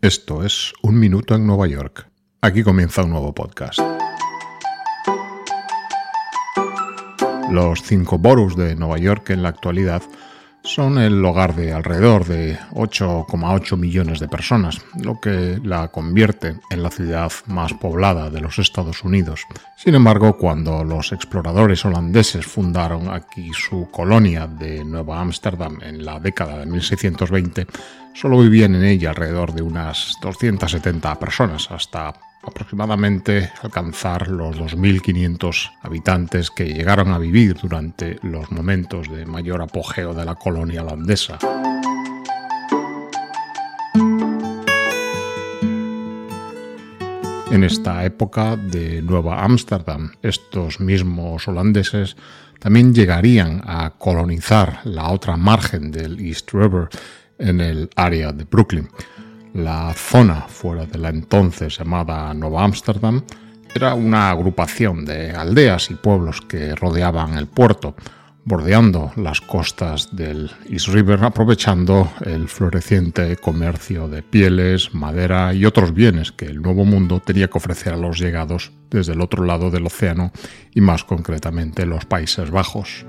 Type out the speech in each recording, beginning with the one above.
Esto es Un Minuto en Nueva York. Aquí comienza un nuevo podcast. Los cinco boroughs de Nueva York en la actualidad son el hogar de alrededor de 8,8 millones de personas, lo que la convierte en la ciudad más poblada de los Estados Unidos. Sin embargo, cuando los exploradores holandeses fundaron aquí su colonia de Nueva Ámsterdam en la década de 1620, solo vivían en ella alrededor de unas 270 personas, hasta aproximadamente alcanzar los 2.500 habitantes que llegaron a vivir durante los momentos de mayor apogeo de la colonia holandesa. En esta época de Nueva Ámsterdam, estos mismos holandeses también llegarían a colonizar la otra margen del East River en el área de Brooklyn. La zona fuera de la entonces llamada Nueva Ámsterdam era una agrupación de aldeas y pueblos que rodeaban el puerto, bordeando las costas del East River, aprovechando el floreciente comercio de pieles, madera y otros bienes que el Nuevo Mundo tenía que ofrecer a los llegados desde el otro lado del océano y más concretamente los Países Bajos.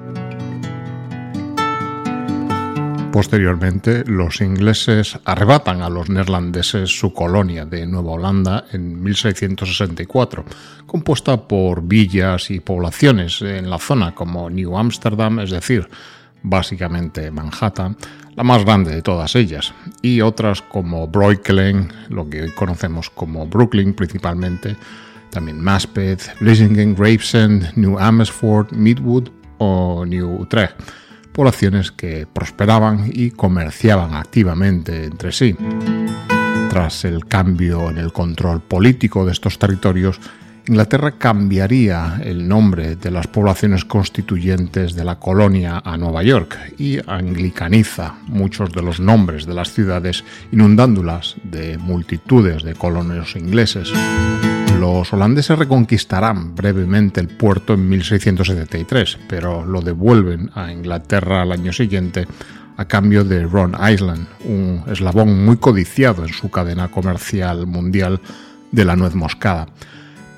Posteriormente, los ingleses arrebatan a los neerlandeses su colonia de Nueva Holanda en 1664, compuesta por villas y poblaciones en la zona como New Amsterdam, es decir, básicamente Manhattan, la más grande de todas ellas, y otras como Breukelen, lo que hoy conocemos como Brooklyn principalmente, también Maspeth, Vlissingen, Gravesend, New Amersfoort, Midwood o New Utrecht poblaciones que prosperaban y comerciaban activamente entre sí. Tras el cambio en el control político de estos territorios, Inglaterra cambiaría el nombre de las poblaciones constituyentes de la colonia a Nueva York y anglicaniza muchos de los nombres de las ciudades, inundándolas de multitudes de colonos ingleses los holandeses reconquistarán brevemente el puerto en 1673, pero lo devuelven a Inglaterra al año siguiente a cambio de Ron Island, un eslabón muy codiciado en su cadena comercial mundial de la nuez moscada.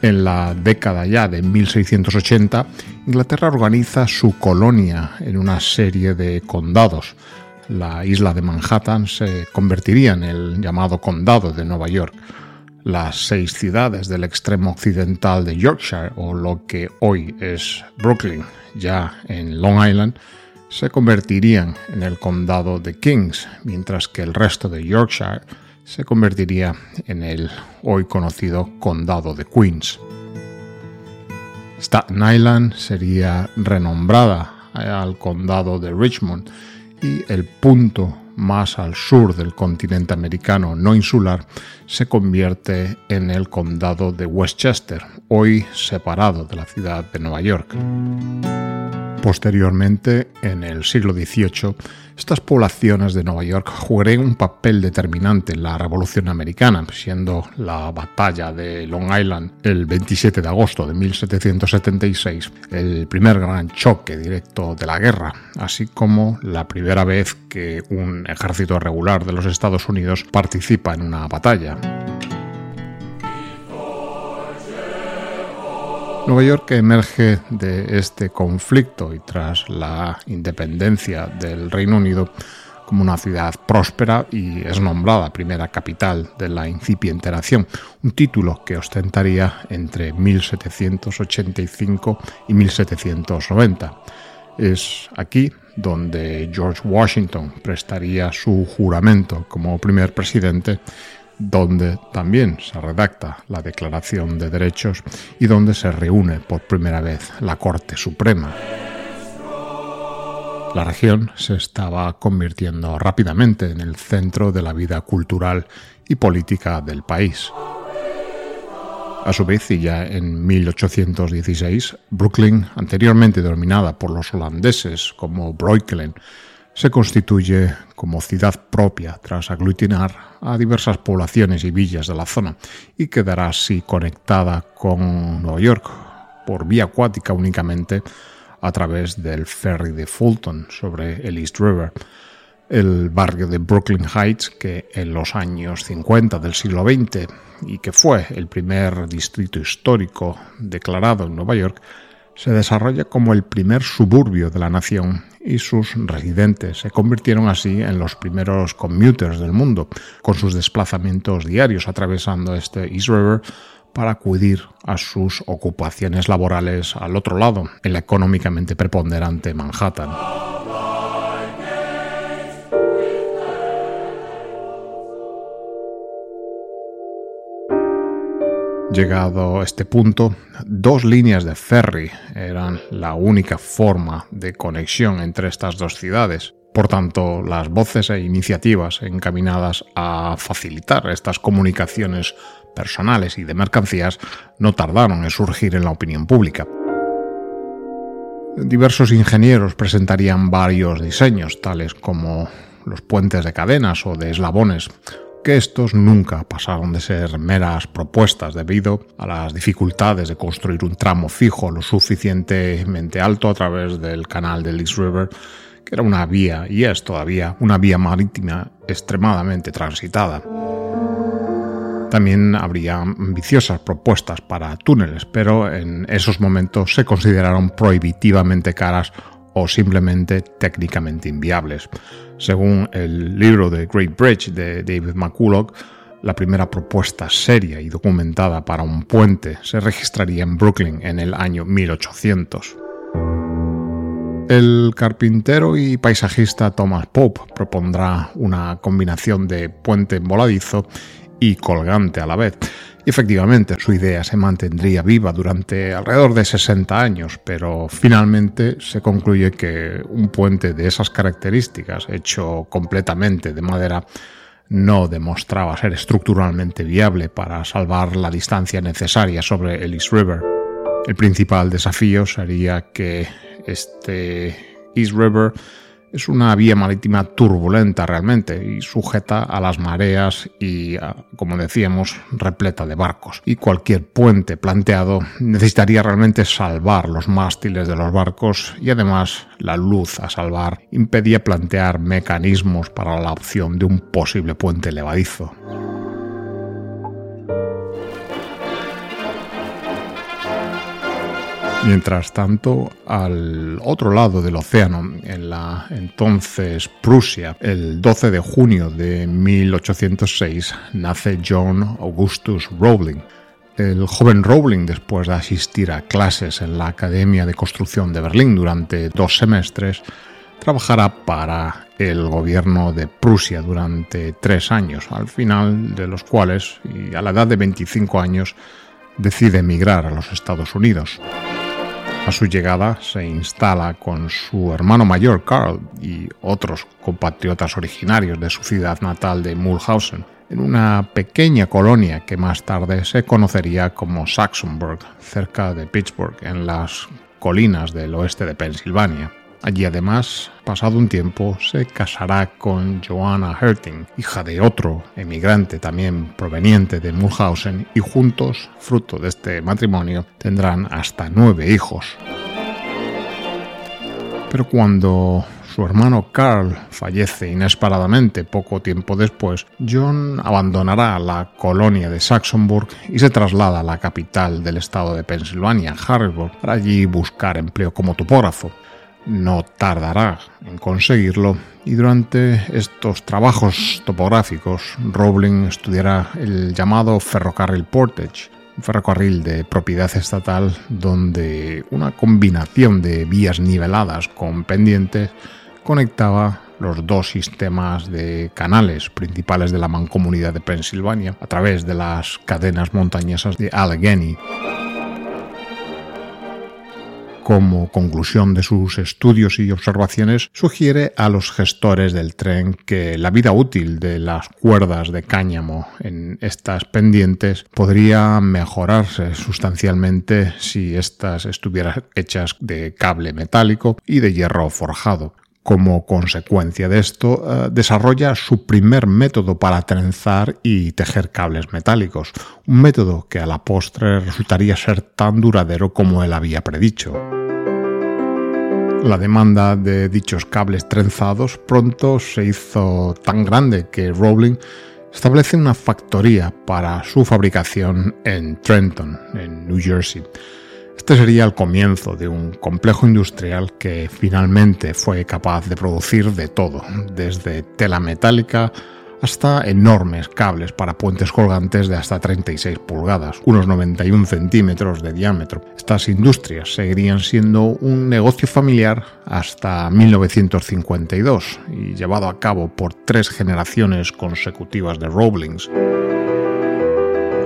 En la década ya de 1680, Inglaterra organiza su colonia en una serie de condados. La isla de Manhattan se convertiría en el llamado condado de Nueva York las seis ciudades del extremo occidental de Yorkshire, o lo que hoy es Brooklyn, ya en Long Island, se convertirían en el condado de Kings, mientras que el resto de Yorkshire se convertiría en el hoy conocido condado de Queens. Staten Island sería renombrada al condado de Richmond y el punto más al sur del continente americano no insular, se convierte en el condado de Westchester, hoy separado de la ciudad de Nueva York. Posteriormente, en el siglo XVIII, estas poblaciones de Nueva York jugarían un papel determinante en la Revolución Americana, siendo la batalla de Long Island el 27 de agosto de 1776 el primer gran choque directo de la guerra, así como la primera vez que un ejército regular de los Estados Unidos participa en una batalla. Nueva York emerge de este conflicto y tras la independencia del Reino Unido como una ciudad próspera y es nombrada primera capital de la incipiente nación, un título que ostentaría entre 1785 y 1790. Es aquí donde George Washington prestaría su juramento como primer presidente donde también se redacta la Declaración de Derechos y donde se reúne por primera vez la Corte Suprema. La región se estaba convirtiendo rápidamente en el centro de la vida cultural y política del país. A su vez, y ya en 1816, Brooklyn, anteriormente dominada por los holandeses como Breukelen, se constituye como ciudad propia tras aglutinar a diversas poblaciones y villas de la zona y quedará así conectada con Nueva York por vía acuática únicamente a través del ferry de Fulton sobre el East River. El barrio de Brooklyn Heights, que en los años 50 del siglo XX y que fue el primer distrito histórico declarado en Nueva York, se desarrolla como el primer suburbio de la nación y sus residentes se convirtieron así en los primeros commuters del mundo, con sus desplazamientos diarios atravesando este East River para acudir a sus ocupaciones laborales al otro lado, en la económicamente preponderante Manhattan. Llegado este punto, dos líneas de ferry eran la única forma de conexión entre estas dos ciudades. Por tanto, las voces e iniciativas encaminadas a facilitar estas comunicaciones personales y de mercancías no tardaron en surgir en la opinión pública. Diversos ingenieros presentarían varios diseños, tales como los puentes de cadenas o de eslabones, que estos nunca pasaron de ser meras propuestas debido a las dificultades de construir un tramo fijo lo suficientemente alto a través del canal del East River, que era una vía y es todavía una vía marítima extremadamente transitada. También habría ambiciosas propuestas para túneles, pero en esos momentos se consideraron prohibitivamente caras o simplemente técnicamente inviables. Según el libro The Great Bridge de David McCulloch, la primera propuesta seria y documentada para un puente se registraría en Brooklyn en el año 1800. El carpintero y paisajista Thomas Pope propondrá una combinación de puente voladizo y colgante a la vez. Y efectivamente, su idea se mantendría viva durante alrededor de 60 años, pero finalmente se concluye que un puente de esas características, hecho completamente de madera, no demostraba ser estructuralmente viable para salvar la distancia necesaria sobre el East River. El principal desafío sería que este East River es una vía marítima turbulenta realmente y sujeta a las mareas y, como decíamos, repleta de barcos. Y cualquier puente planteado necesitaría realmente salvar los mástiles de los barcos y además la luz a salvar impedía plantear mecanismos para la opción de un posible puente levadizo. Mientras tanto, al otro lado del océano, en la entonces Prusia, el 12 de junio de 1806, nace John Augustus Rowling. El joven Rowling, después de asistir a clases en la Academia de Construcción de Berlín durante dos semestres, trabajará para el gobierno de Prusia durante tres años, al final de los cuales, y a la edad de 25 años, decide emigrar a los Estados Unidos. A su llegada se instala con su hermano mayor Carl y otros compatriotas originarios de su ciudad natal de Mulhausen, en una pequeña colonia que más tarde se conocería como Saxonburg, cerca de Pittsburgh, en las colinas del oeste de Pensilvania. Allí además, pasado un tiempo, se casará con Joanna Herting, hija de otro emigrante también proveniente de Mulhausen, y juntos, fruto de este matrimonio, tendrán hasta nueve hijos. Pero cuando su hermano Carl fallece inesperadamente poco tiempo después, John abandonará la colonia de Saxonburg y se traslada a la capital del estado de Pensilvania, Harrisburg, para allí buscar empleo como topógrafo no tardará en conseguirlo y durante estos trabajos topográficos Rowling estudiará el llamado ferrocarril portage, un ferrocarril de propiedad estatal donde una combinación de vías niveladas con pendientes conectaba los dos sistemas de canales principales de la mancomunidad de Pensilvania a través de las cadenas montañesas de Allegheny. Como conclusión de sus estudios y observaciones, sugiere a los gestores del tren que la vida útil de las cuerdas de cáñamo en estas pendientes podría mejorarse sustancialmente si éstas estuvieran hechas de cable metálico y de hierro forjado. Como consecuencia de esto, eh, desarrolla su primer método para trenzar y tejer cables metálicos, un método que a la postre resultaría ser tan duradero como él había predicho. La demanda de dichos cables trenzados pronto se hizo tan grande que Rowling establece una factoría para su fabricación en Trenton, en New Jersey. Este sería el comienzo de un complejo industrial que finalmente fue capaz de producir de todo, desde tela metálica hasta enormes cables para puentes colgantes de hasta 36 pulgadas, unos 91 centímetros de diámetro. Estas industrias seguirían siendo un negocio familiar hasta 1952 y llevado a cabo por tres generaciones consecutivas de Roblings.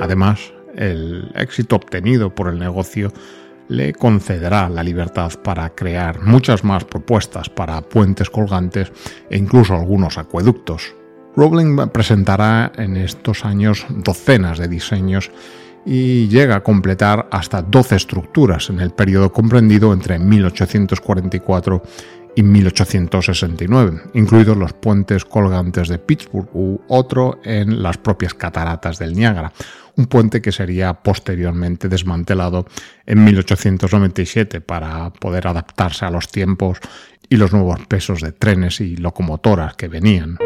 Además, el éxito obtenido por el negocio le concederá la libertad para crear muchas más propuestas para puentes colgantes e incluso algunos acueductos. Rowling presentará en estos años docenas de diseños y llega a completar hasta 12 estructuras en el periodo comprendido entre 1844 y 1869, incluidos los puentes colgantes de Pittsburgh u otro en las propias cataratas del Niágara, un puente que sería posteriormente desmantelado en 1897 para poder adaptarse a los tiempos y los nuevos pesos de trenes y locomotoras que venían.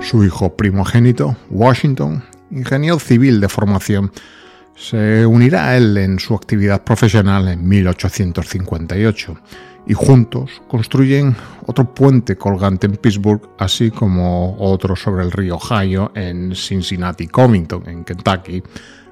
Su hijo primogénito, Washington, ingeniero civil de formación, se unirá a él en su actividad profesional en 1858 y juntos construyen otro puente colgante en Pittsburgh, así como otro sobre el río Ohio en Cincinnati, Covington, en Kentucky,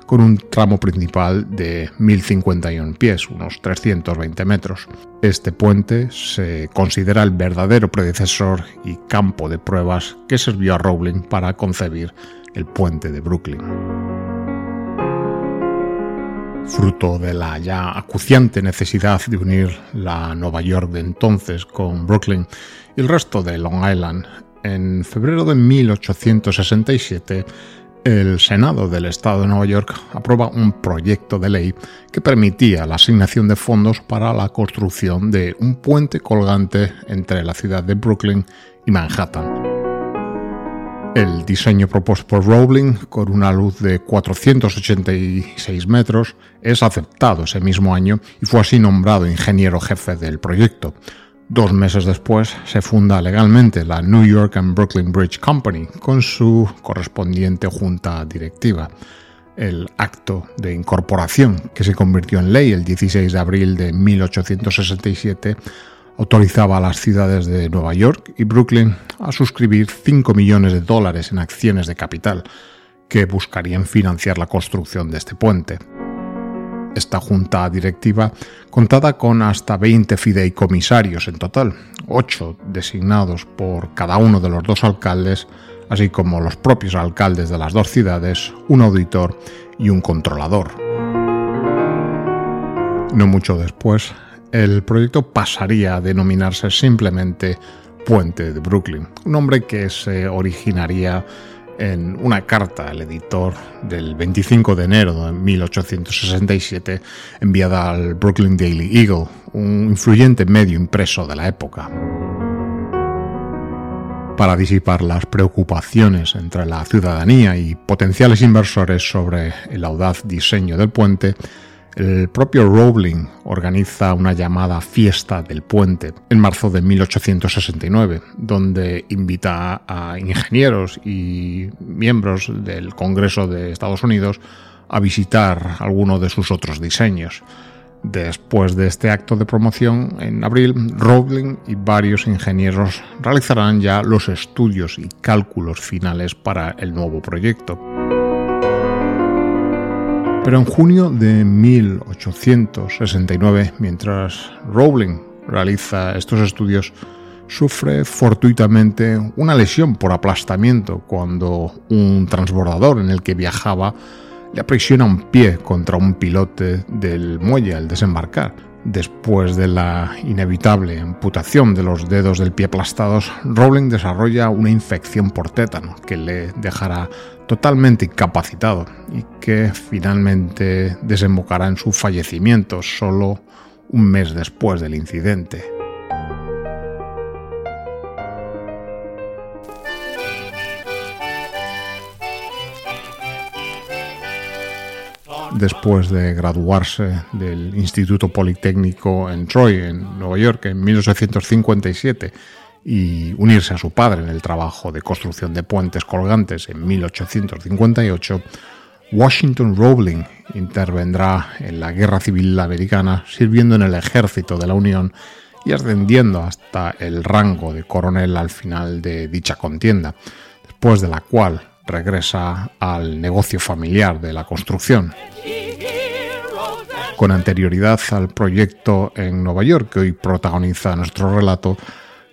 con un tramo principal de 1051 pies, unos 320 metros. Este puente se considera el verdadero predecesor y campo de pruebas que sirvió a Rowling para concebir el puente de Brooklyn fruto de la ya acuciante necesidad de unir la Nueva York de entonces con Brooklyn y el resto de Long Island. En febrero de 1867, el Senado del Estado de Nueva York aprueba un proyecto de ley que permitía la asignación de fondos para la construcción de un puente colgante entre la ciudad de Brooklyn y Manhattan. El diseño propuesto por Rowling, con una luz de 486 metros, es aceptado ese mismo año y fue así nombrado ingeniero jefe del proyecto. Dos meses después se funda legalmente la New York and Brooklyn Bridge Company con su correspondiente junta directiva. El acto de incorporación, que se convirtió en ley el 16 de abril de 1867, autorizaba a las ciudades de Nueva York y Brooklyn a suscribir 5 millones de dólares en acciones de capital que buscarían financiar la construcción de este puente. Esta junta directiva contaba con hasta 20 fideicomisarios en total, 8 designados por cada uno de los dos alcaldes, así como los propios alcaldes de las dos ciudades, un auditor y un controlador. No mucho después, el proyecto pasaría a denominarse simplemente Puente de Brooklyn, un nombre que se originaría en una carta al editor del 25 de enero de 1867 enviada al Brooklyn Daily Eagle, un influyente medio impreso de la época. Para disipar las preocupaciones entre la ciudadanía y potenciales inversores sobre el audaz diseño del puente, el propio Rowling organiza una llamada Fiesta del Puente en marzo de 1869, donde invita a ingenieros y miembros del Congreso de Estados Unidos a visitar alguno de sus otros diseños. Después de este acto de promoción, en abril, Rowling y varios ingenieros realizarán ya los estudios y cálculos finales para el nuevo proyecto. Pero en junio de 1869, mientras Rowling realiza estos estudios, sufre fortuitamente una lesión por aplastamiento cuando un transbordador en el que viajaba le aprisiona un pie contra un pilote del muelle al desembarcar. Después de la inevitable amputación de los dedos del pie aplastados, Rowling desarrolla una infección por tétano que le dejará totalmente incapacitado y que finalmente desembocará en su fallecimiento solo un mes después del incidente. después de graduarse del Instituto Politécnico en Troy, en Nueva York, en 1857, y unirse a su padre en el trabajo de construcción de puentes colgantes en 1858, Washington Rowling intervendrá en la Guerra Civil Americana sirviendo en el ejército de la Unión y ascendiendo hasta el rango de coronel al final de dicha contienda, después de la cual regresa al negocio familiar de la construcción. Con anterioridad al proyecto en Nueva York que hoy protagoniza nuestro relato,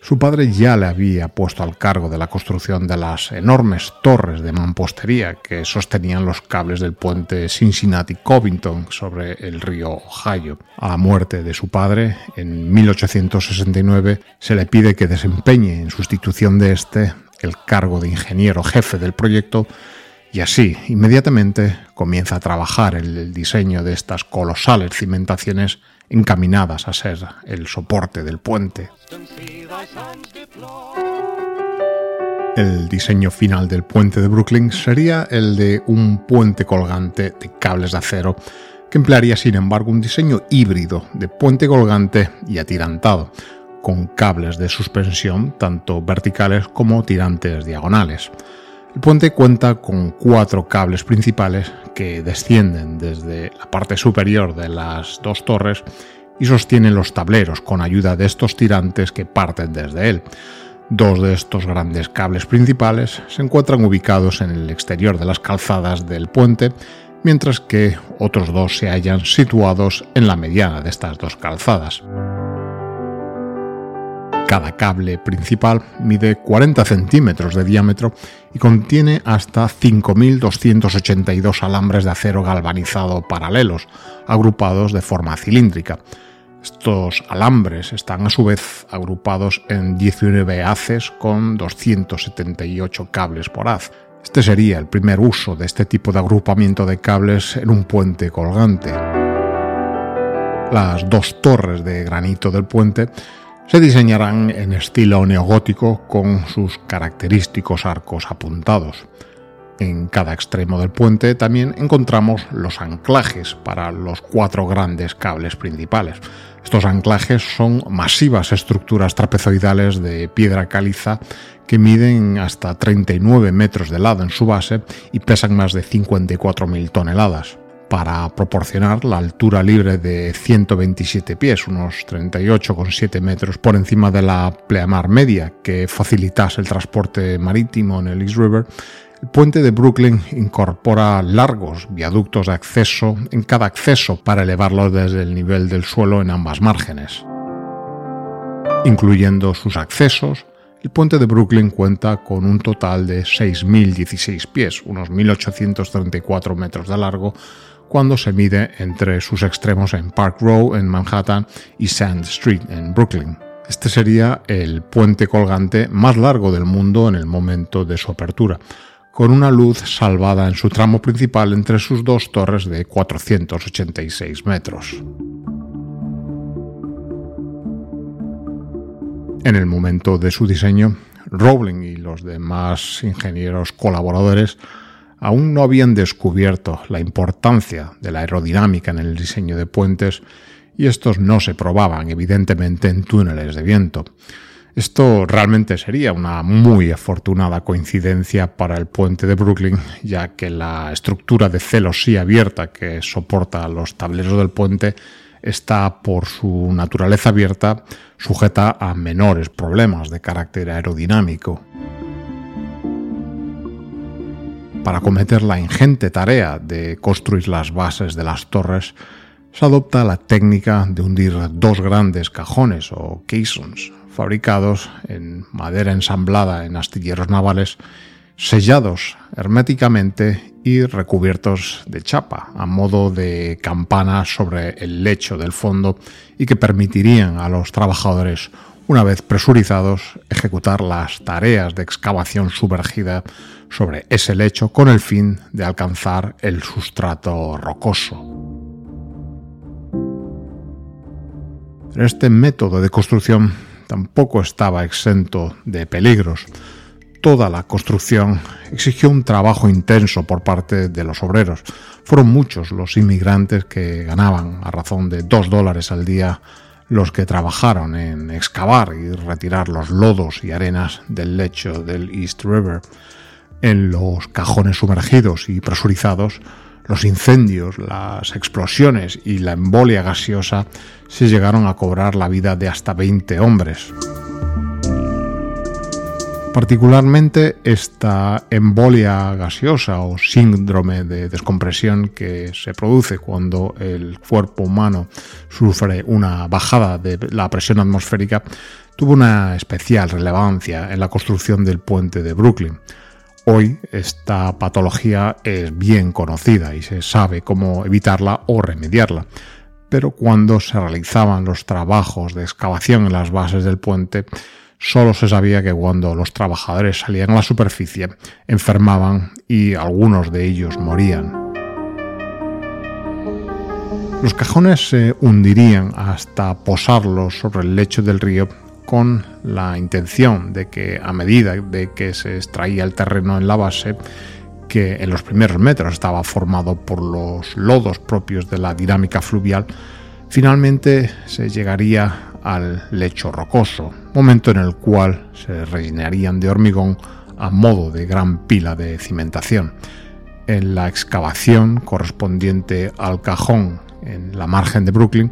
su padre ya le había puesto al cargo de la construcción de las enormes torres de mampostería que sostenían los cables del puente Cincinnati-Covington sobre el río Ohio. A la muerte de su padre, en 1869, se le pide que desempeñe en sustitución de este el cargo de ingeniero jefe del proyecto y así inmediatamente comienza a trabajar en el diseño de estas colosales cimentaciones encaminadas a ser el soporte del puente. El diseño final del puente de Brooklyn sería el de un puente colgante de cables de acero que emplearía sin embargo un diseño híbrido de puente colgante y atirantado, con cables de suspensión tanto verticales como tirantes diagonales. El puente cuenta con cuatro cables principales que descienden desde la parte superior de las dos torres y sostienen los tableros con ayuda de estos tirantes que parten desde él. Dos de estos grandes cables principales se encuentran ubicados en el exterior de las calzadas del puente, mientras que otros dos se hallan situados en la mediana de estas dos calzadas. Cada cable principal mide 40 centímetros de diámetro y contiene hasta 5.282 alambres de acero galvanizado paralelos, agrupados de forma cilíndrica. Estos alambres están a su vez agrupados en 19 haces con 278 cables por haz. Este sería el primer uso de este tipo de agrupamiento de cables en un puente colgante. Las dos torres de granito del puente se diseñarán en estilo neogótico con sus característicos arcos apuntados. En cada extremo del puente también encontramos los anclajes para los cuatro grandes cables principales. Estos anclajes son masivas estructuras trapezoidales de piedra caliza que miden hasta 39 metros de lado en su base y pesan más de 54.000 toneladas para proporcionar la altura libre de 127 pies, unos 38,7 metros por encima de la pleamar media, que facilitase el transporte marítimo en el East River, el puente de Brooklyn incorpora largos viaductos de acceso en cada acceso para elevarlo desde el nivel del suelo en ambas márgenes. Incluyendo sus accesos, el puente de Brooklyn cuenta con un total de 6.016 pies, unos 1.834 metros de largo, cuando se mide entre sus extremos en Park Row en Manhattan y Sand Street en Brooklyn. Este sería el puente colgante más largo del mundo en el momento de su apertura, con una luz salvada en su tramo principal entre sus dos torres de 486 metros. En el momento de su diseño, Rowling y los demás ingenieros colaboradores aún no habían descubierto la importancia de la aerodinámica en el diseño de puentes y estos no se probaban evidentemente en túneles de viento. Esto realmente sería una muy afortunada coincidencia para el puente de Brooklyn, ya que la estructura de celosía abierta que soporta los tableros del puente está por su naturaleza abierta sujeta a menores problemas de carácter aerodinámico para cometer la ingente tarea de construir las bases de las torres, se adopta la técnica de hundir dos grandes cajones o caissons fabricados en madera ensamblada en astilleros navales sellados herméticamente y recubiertos de chapa, a modo de campana sobre el lecho del fondo y que permitirían a los trabajadores, una vez presurizados, ejecutar las tareas de excavación sumergida sobre ese lecho con el fin de alcanzar el sustrato rocoso. Este método de construcción tampoco estaba exento de peligros. Toda la construcción exigió un trabajo intenso por parte de los obreros. Fueron muchos los inmigrantes que ganaban a razón de dos dólares al día los que trabajaron en excavar y retirar los lodos y arenas del lecho del East River. En los cajones sumergidos y presurizados, los incendios, las explosiones y la embolia gaseosa se llegaron a cobrar la vida de hasta 20 hombres. Particularmente esta embolia gaseosa o síndrome de descompresión que se produce cuando el cuerpo humano sufre una bajada de la presión atmosférica tuvo una especial relevancia en la construcción del puente de Brooklyn. Hoy esta patología es bien conocida y se sabe cómo evitarla o remediarla, pero cuando se realizaban los trabajos de excavación en las bases del puente, solo se sabía que cuando los trabajadores salían a la superficie, enfermaban y algunos de ellos morían. Los cajones se hundirían hasta posarlos sobre el lecho del río con la intención de que a medida de que se extraía el terreno en la base, que en los primeros metros estaba formado por los lodos propios de la dinámica fluvial, finalmente se llegaría al lecho rocoso, momento en el cual se rellenarían de hormigón a modo de gran pila de cimentación. En la excavación correspondiente al cajón en la margen de Brooklyn,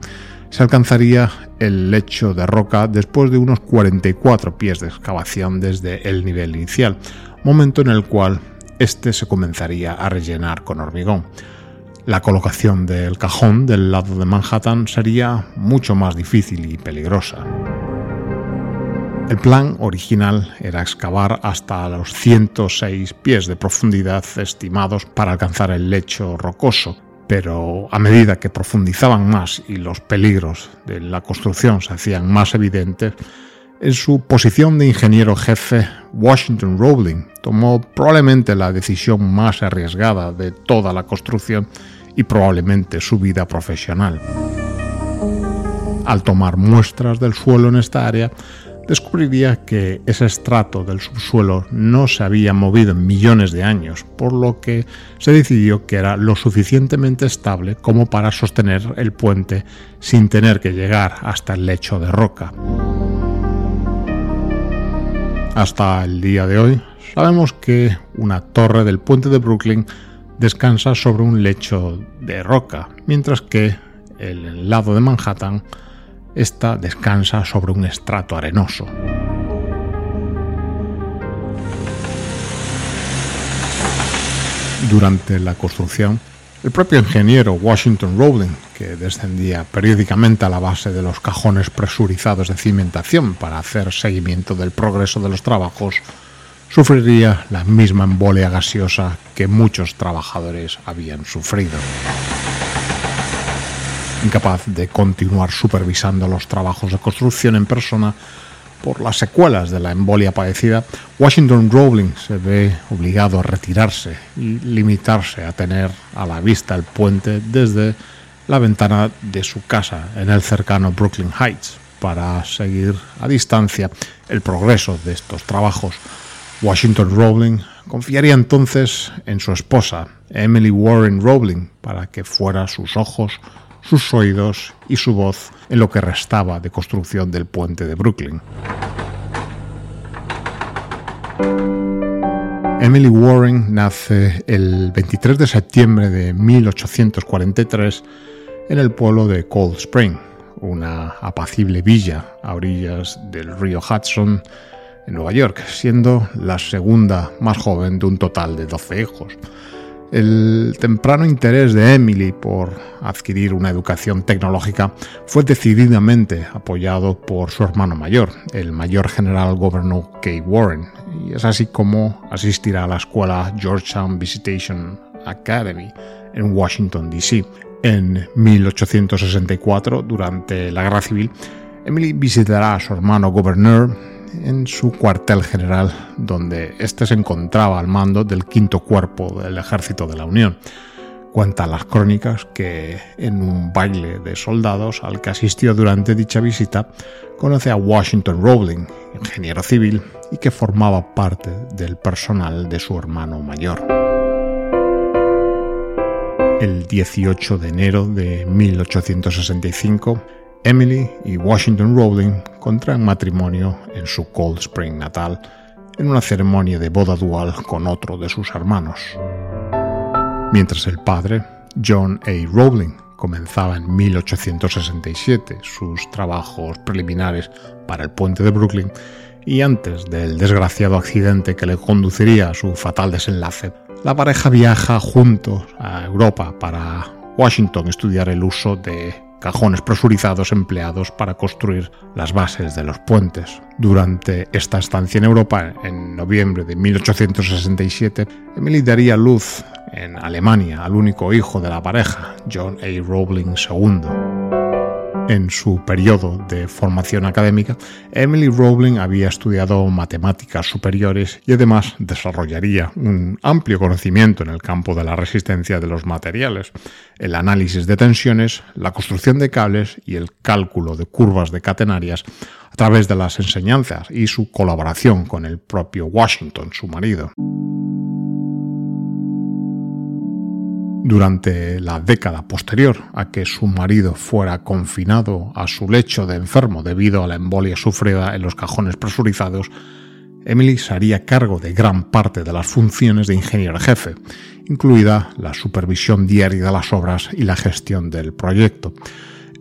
se alcanzaría el lecho de roca después de unos 44 pies de excavación desde el nivel inicial, momento en el cual éste se comenzaría a rellenar con hormigón. La colocación del cajón del lado de Manhattan sería mucho más difícil y peligrosa. El plan original era excavar hasta los 106 pies de profundidad estimados para alcanzar el lecho rocoso, pero a medida que profundizaban más y los peligros de la construcción se hacían más evidentes, en su posición de ingeniero jefe, Washington Rowling tomó probablemente la decisión más arriesgada de toda la construcción y probablemente su vida profesional. Al tomar muestras del suelo en esta área, descubriría que ese estrato del subsuelo no se había movido en millones de años, por lo que se decidió que era lo suficientemente estable como para sostener el puente sin tener que llegar hasta el lecho de roca. Hasta el día de hoy sabemos que una torre del puente de Brooklyn descansa sobre un lecho de roca, mientras que el lado de Manhattan esta descansa sobre un estrato arenoso. Durante la construcción, el propio ingeniero Washington Rowling, que descendía periódicamente a la base de los cajones presurizados de cimentación para hacer seguimiento del progreso de los trabajos, sufriría la misma embolia gaseosa que muchos trabajadores habían sufrido incapaz de continuar supervisando los trabajos de construcción en persona por las secuelas de la embolia padecida, Washington Rowling se ve obligado a retirarse y limitarse a tener a la vista el puente desde la ventana de su casa en el cercano Brooklyn Heights para seguir a distancia el progreso de estos trabajos. Washington Rowling confiaría entonces en su esposa, Emily Warren Rowling, para que fuera sus ojos, sus oídos y su voz en lo que restaba de construcción del puente de Brooklyn. Emily Warren nace el 23 de septiembre de 1843 en el pueblo de Cold Spring, una apacible villa a orillas del río Hudson en Nueva York, siendo la segunda más joven de un total de 12 hijos. El temprano interés de Emily por adquirir una educación tecnológica fue decididamente apoyado por su hermano mayor, el mayor general gobernador Kay Warren, y es así como asistirá a la escuela Georgetown Visitation Academy en Washington, D.C. En 1864, durante la Guerra Civil, Emily visitará a su hermano gobernador en su cuartel general, donde éste se encontraba al mando del quinto cuerpo del ejército de la Unión. Cuentan las crónicas que en un baile de soldados al que asistió durante dicha visita, conoce a Washington Rowling, ingeniero civil, y que formaba parte del personal de su hermano mayor. El 18 de enero de 1865, Emily y Washington Rowling contraen matrimonio en su Cold Spring natal en una ceremonia de boda dual con otro de sus hermanos. Mientras el padre, John A. Rowling, comenzaba en 1867 sus trabajos preliminares para el puente de Brooklyn y antes del desgraciado accidente que le conduciría a su fatal desenlace, la pareja viaja juntos a Europa para Washington estudiar el uso de cajones presurizados empleados para construir las bases de los puentes. Durante esta estancia en Europa, en noviembre de 1867, Emily daría luz en Alemania al único hijo de la pareja, John A. Rowling II. En su periodo de formación académica, Emily Rowling había estudiado matemáticas superiores y además desarrollaría un amplio conocimiento en el campo de la resistencia de los materiales, el análisis de tensiones, la construcción de cables y el cálculo de curvas de catenarias a través de las enseñanzas y su colaboración con el propio Washington, su marido. Durante la década posterior a que su marido fuera confinado a su lecho de enfermo debido a la embolia sufrida en los cajones presurizados, Emily se haría cargo de gran parte de las funciones de ingeniero jefe, incluida la supervisión diaria de las obras y la gestión del proyecto.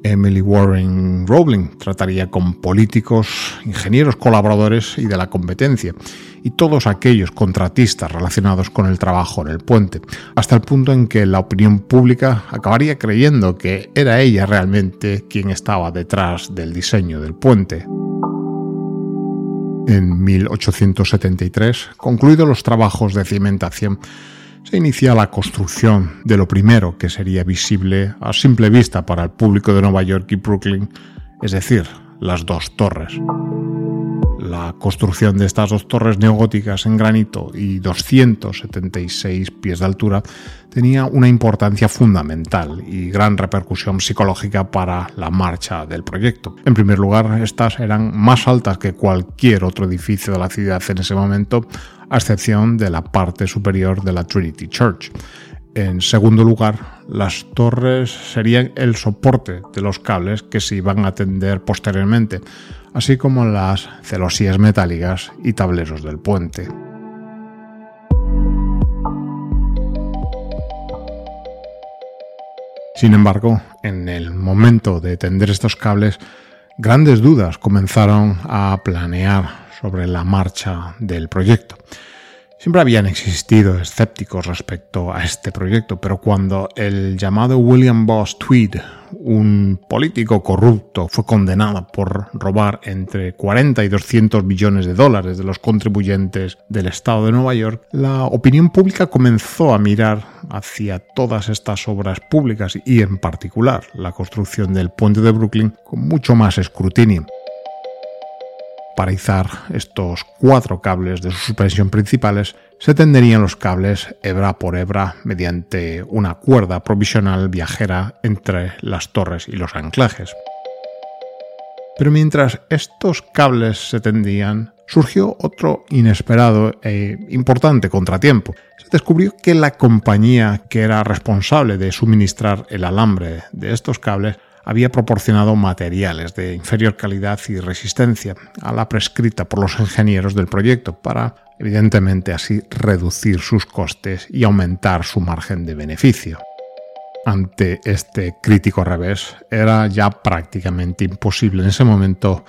Emily Warren Rowling. Trataría con políticos, ingenieros colaboradores y de la competencia, y todos aquellos contratistas relacionados con el trabajo en el puente, hasta el punto en que la opinión pública acabaría creyendo que era ella realmente quien estaba detrás del diseño del puente. En 1873, concluidos los trabajos de cimentación, se inicia la construcción de lo primero que sería visible a simple vista para el público de Nueva York y Brooklyn, es decir, las dos torres. La construcción de estas dos torres neogóticas en granito y 276 pies de altura tenía una importancia fundamental y gran repercusión psicológica para la marcha del proyecto. En primer lugar, estas eran más altas que cualquier otro edificio de la ciudad en ese momento, a excepción de la parte superior de la Trinity Church. En segundo lugar, las torres serían el soporte de los cables que se iban a tender posteriormente, así como las celosías metálicas y tableros del puente. Sin embargo, en el momento de tender estos cables, grandes dudas comenzaron a planear sobre la marcha del proyecto. Siempre habían existido escépticos respecto a este proyecto, pero cuando el llamado William Boss Tweed, un político corrupto, fue condenado por robar entre 40 y 200 millones de dólares de los contribuyentes del estado de Nueva York, la opinión pública comenzó a mirar hacia todas estas obras públicas y en particular la construcción del puente de Brooklyn con mucho más escrutinio para izar estos cuatro cables de suspensión principales, se tenderían los cables hebra por hebra mediante una cuerda provisional viajera entre las torres y los anclajes. Pero mientras estos cables se tendían, surgió otro inesperado e importante contratiempo. Se descubrió que la compañía que era responsable de suministrar el alambre de estos cables había proporcionado materiales de inferior calidad y resistencia a la prescrita por los ingenieros del proyecto para, evidentemente, así reducir sus costes y aumentar su margen de beneficio. Ante este crítico revés, era ya prácticamente imposible en ese momento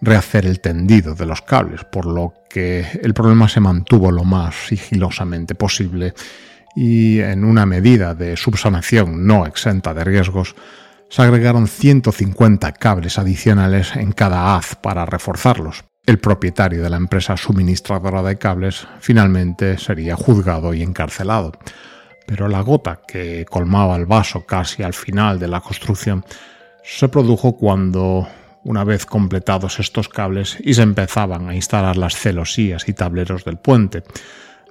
rehacer el tendido de los cables, por lo que el problema se mantuvo lo más sigilosamente posible y en una medida de subsanación no exenta de riesgos, se agregaron 150 cables adicionales en cada haz para reforzarlos. El propietario de la empresa suministradora de cables finalmente sería juzgado y encarcelado. Pero la gota que colmaba el vaso casi al final de la construcción se produjo cuando, una vez completados estos cables y se empezaban a instalar las celosías y tableros del puente,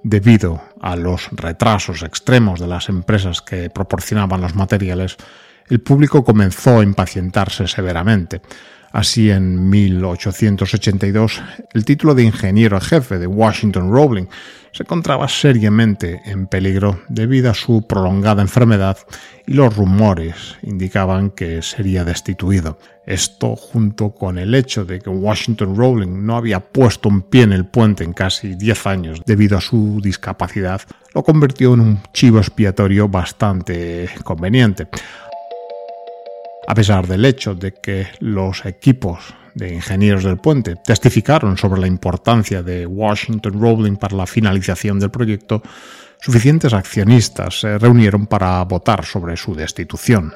debido a los retrasos extremos de las empresas que proporcionaban los materiales, el público comenzó a impacientarse severamente. Así, en 1882, el título de ingeniero jefe de Washington Rowling se encontraba seriamente en peligro debido a su prolongada enfermedad y los rumores indicaban que sería destituido. Esto, junto con el hecho de que Washington Rowling no había puesto un pie en el puente en casi 10 años debido a su discapacidad, lo convirtió en un chivo expiatorio bastante conveniente a pesar del hecho de que los equipos de ingenieros del puente testificaron sobre la importancia de Washington Rowling para la finalización del proyecto, suficientes accionistas se reunieron para votar sobre su destitución.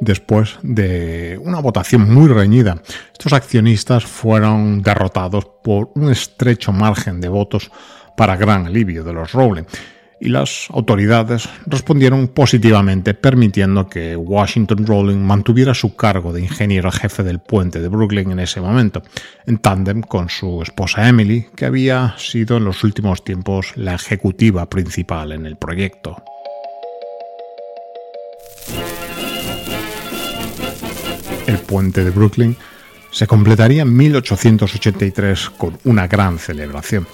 Después de una votación muy reñida, estos accionistas fueron derrotados por un estrecho margen de votos para gran alivio de los Rowling y las autoridades respondieron positivamente permitiendo que Washington Rowling mantuviera su cargo de ingeniero jefe del puente de Brooklyn en ese momento, en tándem con su esposa Emily, que había sido en los últimos tiempos la ejecutiva principal en el proyecto. El puente de Brooklyn se completaría en 1883 con una gran celebración.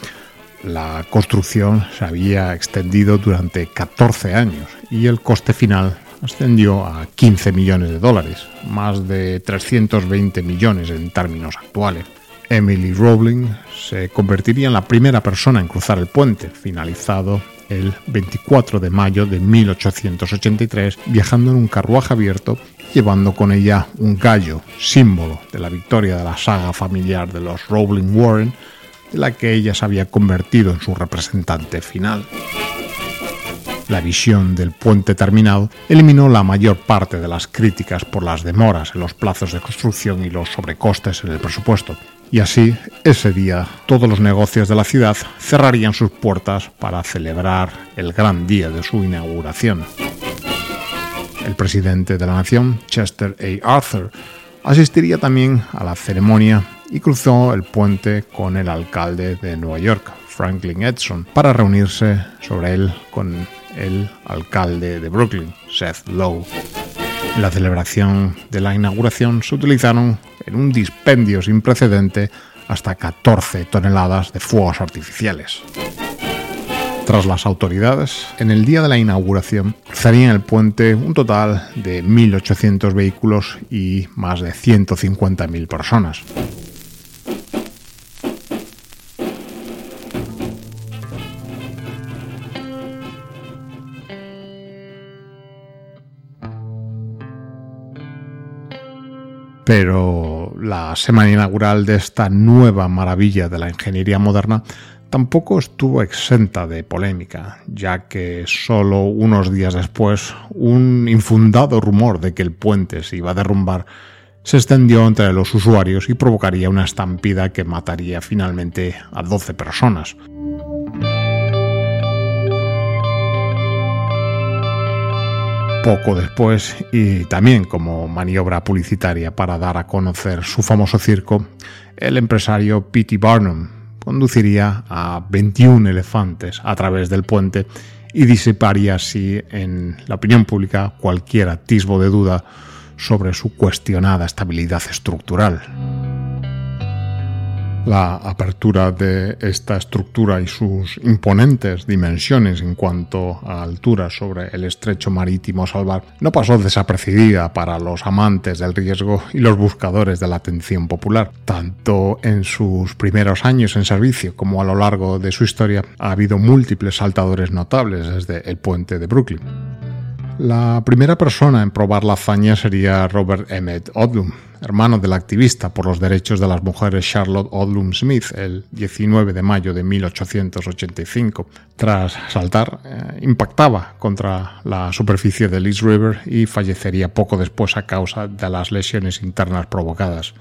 La construcción se había extendido durante 14 años y el coste final ascendió a 15 millones de dólares, más de 320 millones en términos actuales. Emily Rowling se convertiría en la primera persona en cruzar el puente, finalizado el 24 de mayo de 1883, viajando en un carruaje abierto, llevando con ella un gallo, símbolo de la victoria de la saga familiar de los Rowling Warren, la que ella se había convertido en su representante final. La visión del puente terminado eliminó la mayor parte de las críticas por las demoras en los plazos de construcción y los sobrecostes en el presupuesto. Y así, ese día, todos los negocios de la ciudad cerrarían sus puertas para celebrar el gran día de su inauguración. El presidente de la nación, Chester A. Arthur, asistiría también a la ceremonia y cruzó el puente con el alcalde de Nueva York, Franklin Edson, para reunirse sobre él con el alcalde de Brooklyn, Seth Lowe. En la celebración de la inauguración se utilizaron en un dispendio sin precedente hasta 14 toneladas de fuegos artificiales. Tras las autoridades, en el día de la inauguración cruzarían el puente un total de 1.800 vehículos y más de 150.000 personas. Pero la semana inaugural de esta nueva maravilla de la ingeniería moderna tampoco estuvo exenta de polémica, ya que solo unos días después un infundado rumor de que el puente se iba a derrumbar se extendió entre los usuarios y provocaría una estampida que mataría finalmente a 12 personas. poco después y también como maniobra publicitaria para dar a conocer su famoso circo, el empresario P.T. Barnum conduciría a 21 elefantes a través del puente y disiparía así en la opinión pública cualquier atisbo de duda sobre su cuestionada estabilidad estructural. La apertura de esta estructura y sus imponentes dimensiones en cuanto a altura sobre el estrecho marítimo salvar no pasó desapercibida para los amantes del riesgo y los buscadores de la atención popular. Tanto en sus primeros años en servicio como a lo largo de su historia ha habido múltiples saltadores notables desde el puente de Brooklyn. La primera persona en probar la hazaña sería Robert Emmett Odlum, hermano del activista por los derechos de las mujeres Charlotte Odlum Smith, el 19 de mayo de 1885. Tras saltar, eh, impactaba contra la superficie del East River y fallecería poco después a causa de las lesiones internas provocadas.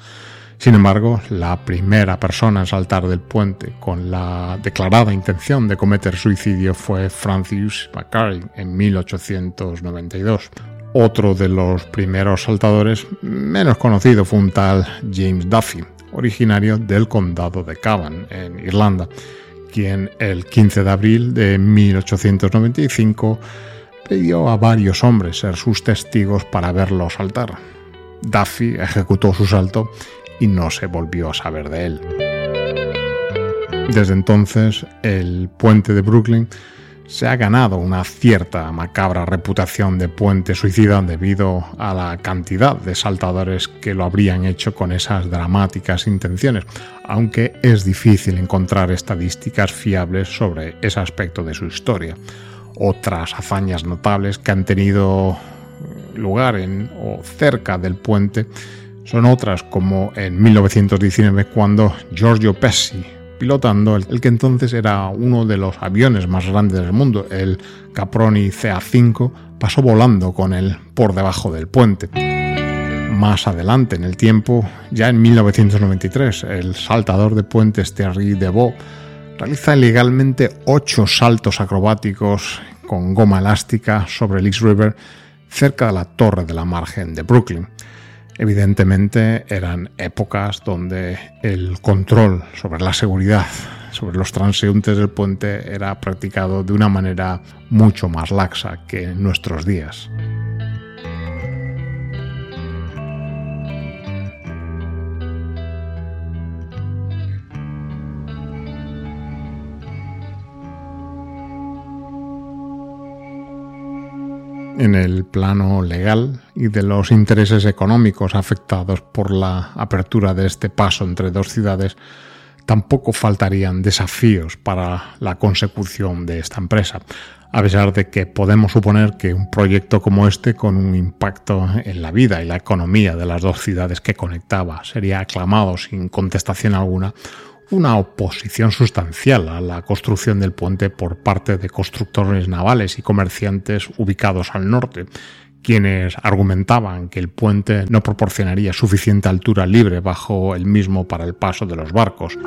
Sin embargo, la primera persona en saltar del puente con la declarada intención de cometer suicidio fue Francis McCarry en 1892. Otro de los primeros saltadores menos conocido fue un tal James Duffy, originario del condado de Cavan, en Irlanda, quien el 15 de abril de 1895 pidió a varios hombres ser sus testigos para verlo saltar. Duffy ejecutó su salto y no se volvió a saber de él. Desde entonces, el puente de Brooklyn se ha ganado una cierta macabra reputación de puente suicida debido a la cantidad de saltadores que lo habrían hecho con esas dramáticas intenciones, aunque es difícil encontrar estadísticas fiables sobre ese aspecto de su historia. Otras hazañas notables que han tenido lugar en o cerca del puente son otras como en 1919 cuando Giorgio Pesci, pilotando el, que entonces era uno de los aviones más grandes del mundo, el Caproni CA5, pasó volando con él por debajo del puente. Más adelante en el tiempo, ya en 1993, el saltador de puentes Thierry Devaux realiza ilegalmente ocho saltos acrobáticos con goma elástica sobre el East River cerca de la torre de la margen de Brooklyn. Evidentemente eran épocas donde el control sobre la seguridad, sobre los transeúntes del puente era practicado de una manera mucho más laxa que en nuestros días. En el plano legal y de los intereses económicos afectados por la apertura de este paso entre dos ciudades, tampoco faltarían desafíos para la consecución de esta empresa, a pesar de que podemos suponer que un proyecto como este, con un impacto en la vida y la economía de las dos ciudades que conectaba, sería aclamado sin contestación alguna, una oposición sustancial a la construcción del puente por parte de constructores navales y comerciantes ubicados al norte, quienes argumentaban que el puente no proporcionaría suficiente altura libre bajo el mismo para el paso de los barcos.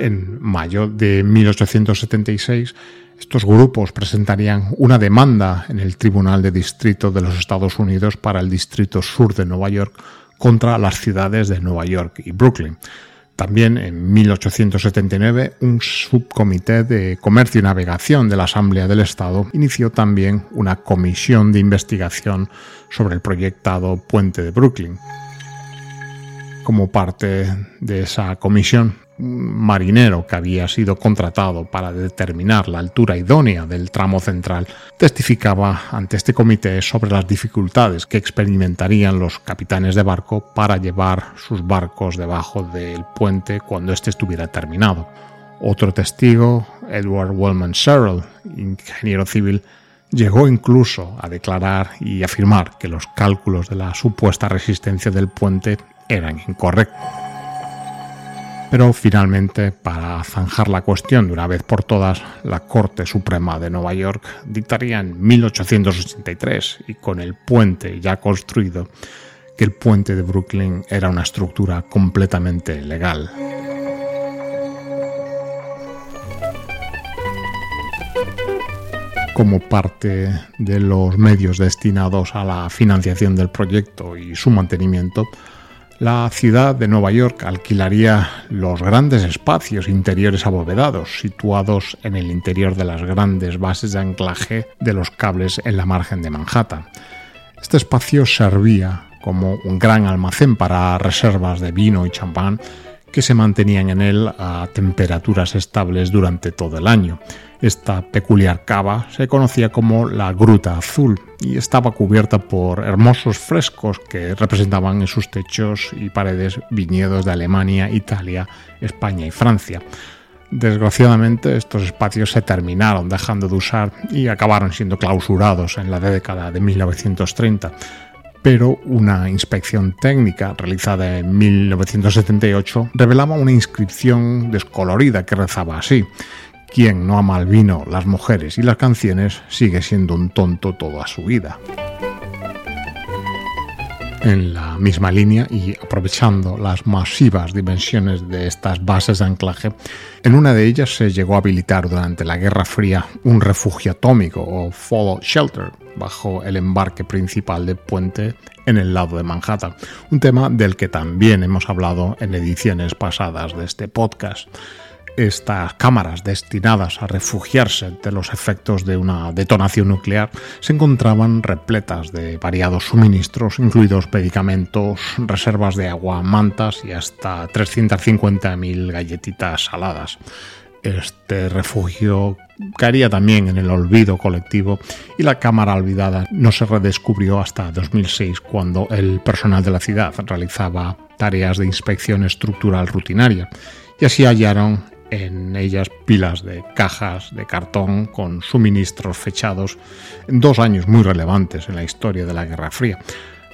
En mayo de 1876, estos grupos presentarían una demanda en el Tribunal de Distrito de los Estados Unidos para el Distrito Sur de Nueva York contra las ciudades de Nueva York y Brooklyn. También en 1879 un subcomité de comercio y navegación de la Asamblea del Estado inició también una comisión de investigación sobre el proyectado puente de Brooklyn. Como parte de esa comisión, marinero que había sido contratado para determinar la altura idónea del tramo central testificaba ante este comité sobre las dificultades que experimentarían los capitanes de barco para llevar sus barcos debajo del puente cuando éste estuviera terminado. Otro testigo, Edward Wellman Sherrill, ingeniero civil, llegó incluso a declarar y afirmar que los cálculos de la supuesta resistencia del puente eran incorrectos. Pero finalmente, para zanjar la cuestión de una vez por todas, la Corte Suprema de Nueva York dictaría en 1883, y con el puente ya construido, que el puente de Brooklyn era una estructura completamente legal. Como parte de los medios destinados a la financiación del proyecto y su mantenimiento, la ciudad de Nueva York alquilaría los grandes espacios interiores abovedados situados en el interior de las grandes bases de anclaje de los cables en la margen de Manhattan. Este espacio servía como un gran almacén para reservas de vino y champán que se mantenían en él a temperaturas estables durante todo el año. Esta peculiar cava se conocía como la Gruta Azul y estaba cubierta por hermosos frescos que representaban en sus techos y paredes viñedos de Alemania, Italia, España y Francia. Desgraciadamente estos espacios se terminaron dejando de usar y acabaron siendo clausurados en la década de 1930, pero una inspección técnica realizada en 1978 revelaba una inscripción descolorida que rezaba así. Quien no ama el vino, las mujeres y las canciones sigue siendo un tonto toda su vida. En la misma línea y aprovechando las masivas dimensiones de estas bases de anclaje, en una de ellas se llegó a habilitar durante la Guerra Fría un refugio atómico o fallout shelter bajo el embarque principal de puente en el lado de Manhattan, un tema del que también hemos hablado en ediciones pasadas de este podcast estas cámaras destinadas a refugiarse de los efectos de una detonación nuclear se encontraban repletas de variados suministros, incluidos medicamentos, reservas de agua, mantas y hasta 350.000 galletitas saladas. Este refugio caería también en el olvido colectivo y la cámara olvidada no se redescubrió hasta 2006 cuando el personal de la ciudad realizaba tareas de inspección estructural rutinaria y así hallaron en ellas pilas de cajas de cartón con suministros fechados dos años muy relevantes en la historia de la Guerra Fría.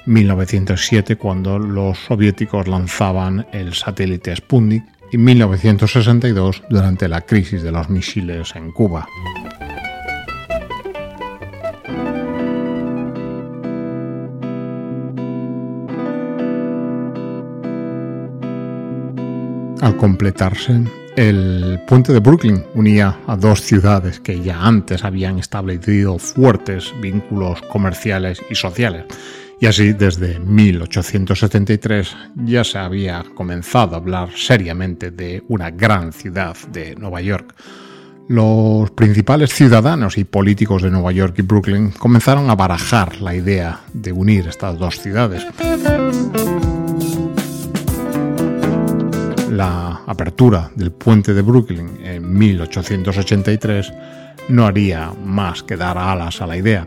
1907 cuando los soviéticos lanzaban el satélite Sputnik y 1962 durante la crisis de los misiles en Cuba. Al completarse el puente de Brooklyn unía a dos ciudades que ya antes habían establecido fuertes vínculos comerciales y sociales. Y así desde 1873 ya se había comenzado a hablar seriamente de una gran ciudad de Nueva York. Los principales ciudadanos y políticos de Nueva York y Brooklyn comenzaron a barajar la idea de unir estas dos ciudades la apertura del puente de Brooklyn en 1883 no haría más que dar alas a la idea.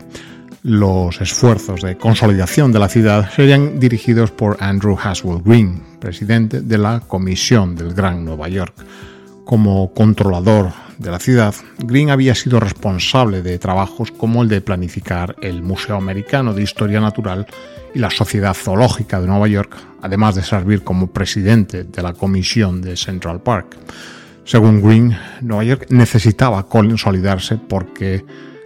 Los esfuerzos de consolidación de la ciudad serían dirigidos por Andrew Haswell Green, presidente de la Comisión del Gran Nueva York. Como controlador de la ciudad, Green había sido responsable de trabajos como el de planificar el Museo Americano de Historia Natural y la Sociedad Zoológica de Nueva York, además de servir como presidente de la comisión de Central Park. Según Green, Nueva York necesitaba consolidarse porque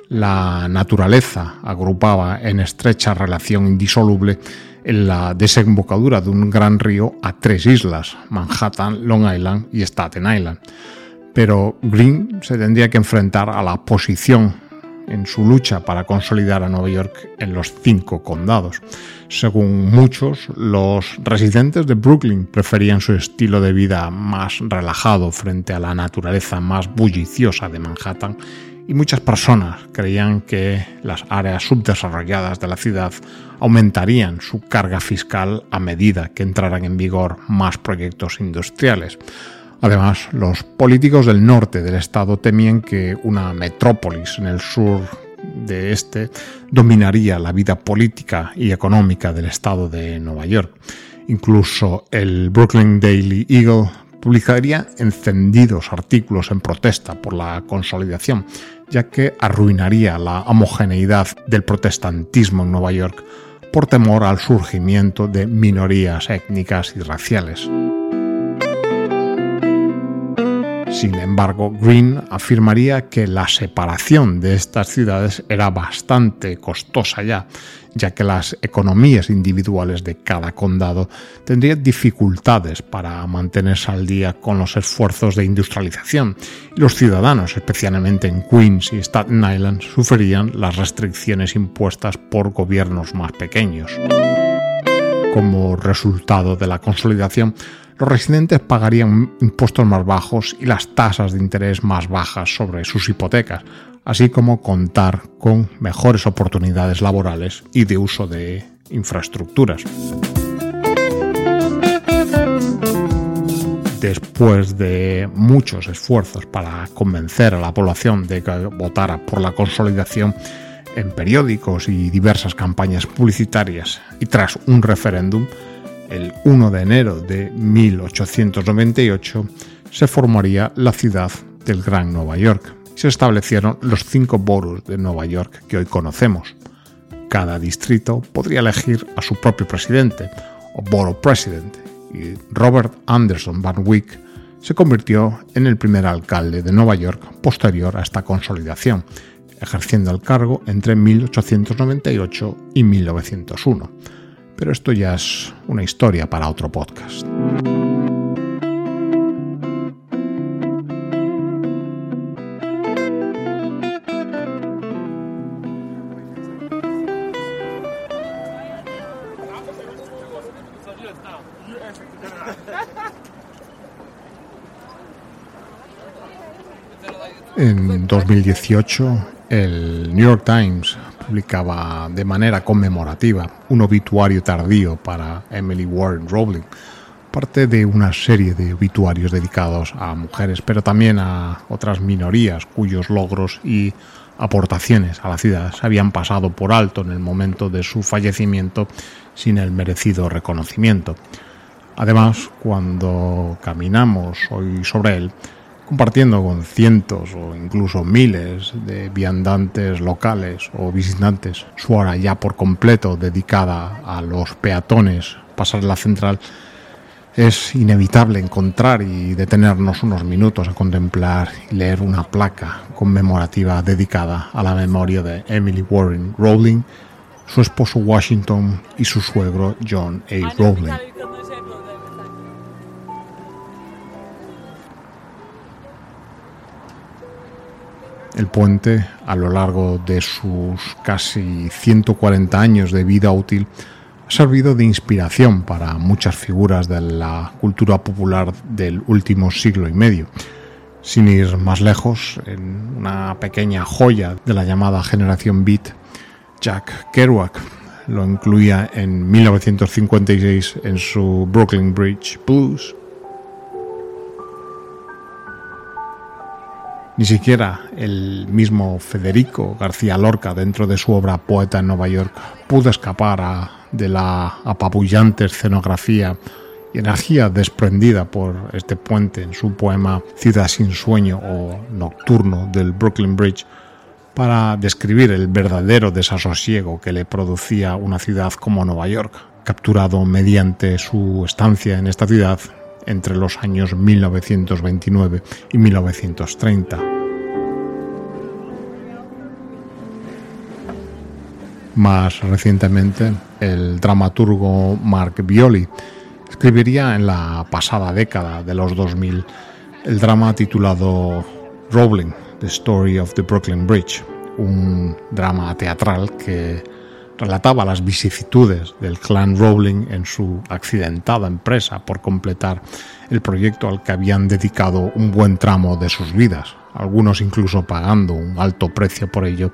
la naturaleza agrupaba en estrecha relación indisoluble en la desembocadura de un gran río a tres islas, Manhattan, Long Island y Staten Island. Pero Green se tendría que enfrentar a la posición en su lucha para consolidar a Nueva York en los cinco condados. Según muchos, los residentes de Brooklyn preferían su estilo de vida más relajado frente a la naturaleza más bulliciosa de Manhattan y muchas personas creían que las áreas subdesarrolladas de la ciudad aumentarían su carga fiscal a medida que entraran en vigor más proyectos industriales. Además, los políticos del norte del estado temían que una metrópolis en el sur de este dominaría la vida política y económica del estado de Nueva York. Incluso el Brooklyn Daily Eagle publicaría encendidos artículos en protesta por la consolidación, ya que arruinaría la homogeneidad del protestantismo en Nueva York por temor al surgimiento de minorías étnicas y raciales. Sin embargo, Green afirmaría que la separación de estas ciudades era bastante costosa ya, ya que las economías individuales de cada condado tendrían dificultades para mantenerse al día con los esfuerzos de industrialización y los ciudadanos, especialmente en Queens y Staten Island, sufrirían las restricciones impuestas por gobiernos más pequeños. Como resultado de la consolidación, los residentes pagarían impuestos más bajos y las tasas de interés más bajas sobre sus hipotecas, así como contar con mejores oportunidades laborales y de uso de infraestructuras. Después de muchos esfuerzos para convencer a la población de que votara por la consolidación en periódicos y diversas campañas publicitarias y tras un referéndum, el 1 de enero de 1898 se formaría la ciudad del Gran Nueva York se establecieron los cinco boroughs de Nueva York que hoy conocemos. Cada distrito podría elegir a su propio presidente o borough president y Robert Anderson Van Wyck se convirtió en el primer alcalde de Nueva York posterior a esta consolidación, ejerciendo el cargo entre 1898 y 1901. Pero esto ya es una historia para otro podcast. En 2018, el New York Times publicaba de manera conmemorativa un obituario tardío para Emily Warren Rowling, parte de una serie de obituarios dedicados a mujeres, pero también a otras minorías cuyos logros y aportaciones a la ciudad se habían pasado por alto en el momento de su fallecimiento sin el merecido reconocimiento. Además, cuando caminamos hoy sobre él, compartiendo con cientos o incluso miles de viandantes locales o visitantes su hora ya por completo dedicada a los peatones pasar la central, es inevitable encontrar y detenernos unos minutos a contemplar y leer una placa conmemorativa dedicada a la memoria de Emily Warren Rowling, su esposo Washington y su suegro John A. Rowling. El puente, a lo largo de sus casi 140 años de vida útil, ha servido de inspiración para muchas figuras de la cultura popular del último siglo y medio. Sin ir más lejos, en una pequeña joya de la llamada generación Beat, Jack Kerouac lo incluía en 1956 en su Brooklyn Bridge Blues. Ni siquiera el mismo Federico García Lorca, dentro de su obra Poeta en Nueva York, pudo escapar de la apabullante escenografía y energía desprendida por este puente en su poema Ciudad sin sueño o Nocturno del Brooklyn Bridge para describir el verdadero desasosiego que le producía una ciudad como Nueva York, capturado mediante su estancia en esta ciudad entre los años 1929 y 1930. Más recientemente, el dramaturgo Mark Violi escribiría en la pasada década de los 2000 el drama titulado Rowling, The Story of the Brooklyn Bridge, un drama teatral que relataba las vicisitudes del clan Rowling en su accidentada empresa por completar el proyecto al que habían dedicado un buen tramo de sus vidas, algunos incluso pagando un alto precio por ello,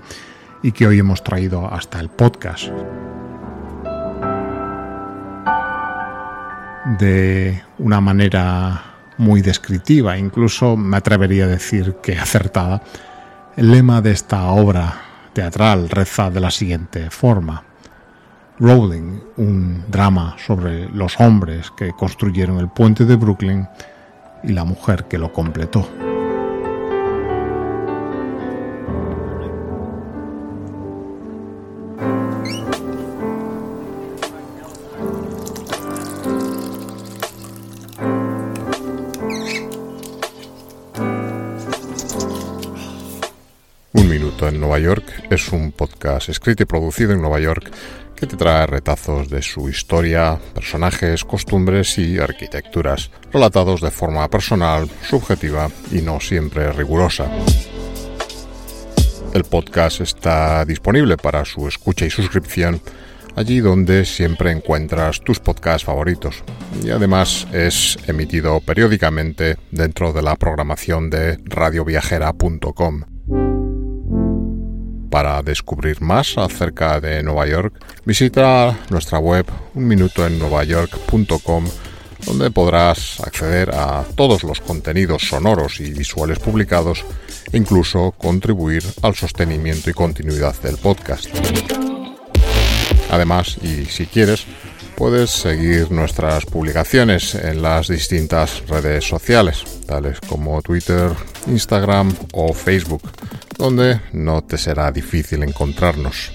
y que hoy hemos traído hasta el podcast. De una manera muy descriptiva, incluso me atrevería a decir que acertada, el lema de esta obra teatral reza de la siguiente forma. Rowling, un drama sobre los hombres que construyeron el puente de Brooklyn y la mujer que lo completó. Nueva York es un podcast escrito y producido en Nueva York que te trae retazos de su historia, personajes, costumbres y arquitecturas, relatados de forma personal, subjetiva y no siempre rigurosa. El podcast está disponible para su escucha y suscripción allí donde siempre encuentras tus podcasts favoritos. Y además es emitido periódicamente dentro de la programación de radioviajera.com. Para descubrir más acerca de Nueva York, visita nuestra web unminutoennuevayork.com donde podrás acceder a todos los contenidos sonoros y visuales publicados e incluso contribuir al sostenimiento y continuidad del podcast. Además, y si quieres, Puedes seguir nuestras publicaciones en las distintas redes sociales, tales como Twitter, Instagram o Facebook, donde no te será difícil encontrarnos.